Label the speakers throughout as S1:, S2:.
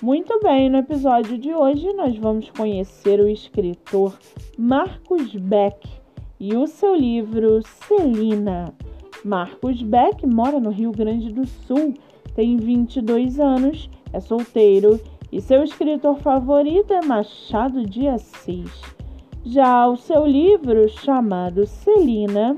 S1: Muito bem, no episódio de hoje nós vamos conhecer o escritor Marcos Beck e o seu livro Celina. Marcos Beck mora no Rio Grande do Sul, tem 22 anos, é solteiro e seu escritor favorito é Machado de Assis. Já o seu livro, chamado Celina,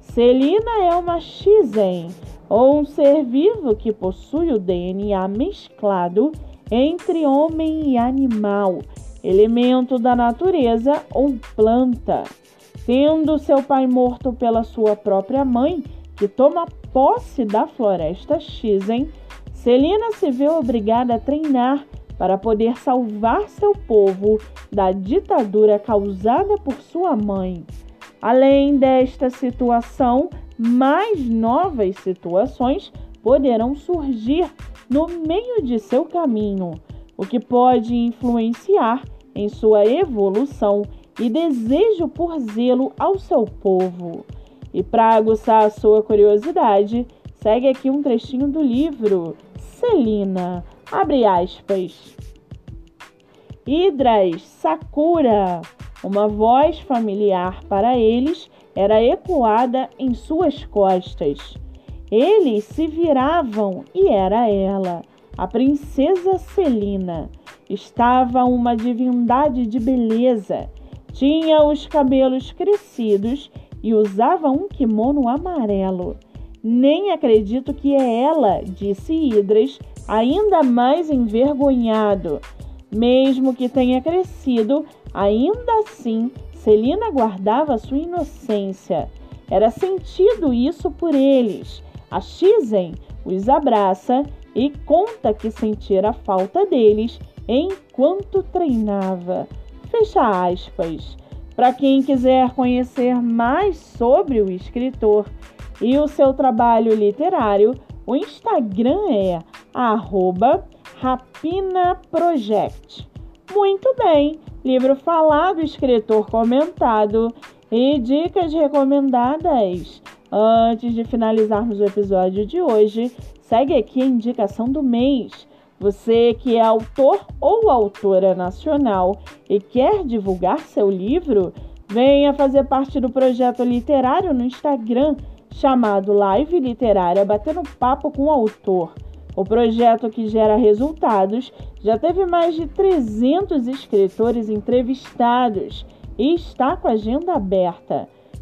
S1: Celina é uma Xizen, ou um ser vivo que possui o DNA mesclado entre homem e animal, elemento da natureza ou planta. Tendo seu pai morto pela sua própria mãe, que toma posse da floresta Xizen, Celina se vê obrigada a treinar para poder salvar seu povo da ditadura causada por sua mãe. Além desta situação, mais novas situações poderão surgir no meio de seu caminho, o que pode influenciar em sua evolução e desejo por zelo ao seu povo. E para aguçar a sua curiosidade, segue aqui um trechinho do livro Celina, abre aspas. Idras, Sakura, uma voz familiar para eles era ecoada em suas costas. Eles se viravam e era ela, a princesa Celina. Estava uma divindade de beleza. Tinha os cabelos crescidos e usava um kimono amarelo. Nem acredito que é ela, disse Idras, ainda mais envergonhado. Mesmo que tenha crescido, ainda assim Celina guardava sua inocência. Era sentido isso por eles. A Xizen os abraça e conta que sentira falta deles enquanto treinava. Fecha aspas. Para quem quiser conhecer mais sobre o escritor e o seu trabalho literário, o Instagram é rapinaproject. Muito bem, livro falado, escritor comentado e dicas recomendadas. Antes de finalizarmos o episódio de hoje, segue aqui a indicação do mês. Você que é autor ou autora nacional e quer divulgar seu livro, venha fazer parte do projeto literário no Instagram chamado Live Literária Batendo Papo com o Autor. O projeto que gera resultados já teve mais de 300 escritores entrevistados e está com a agenda aberta.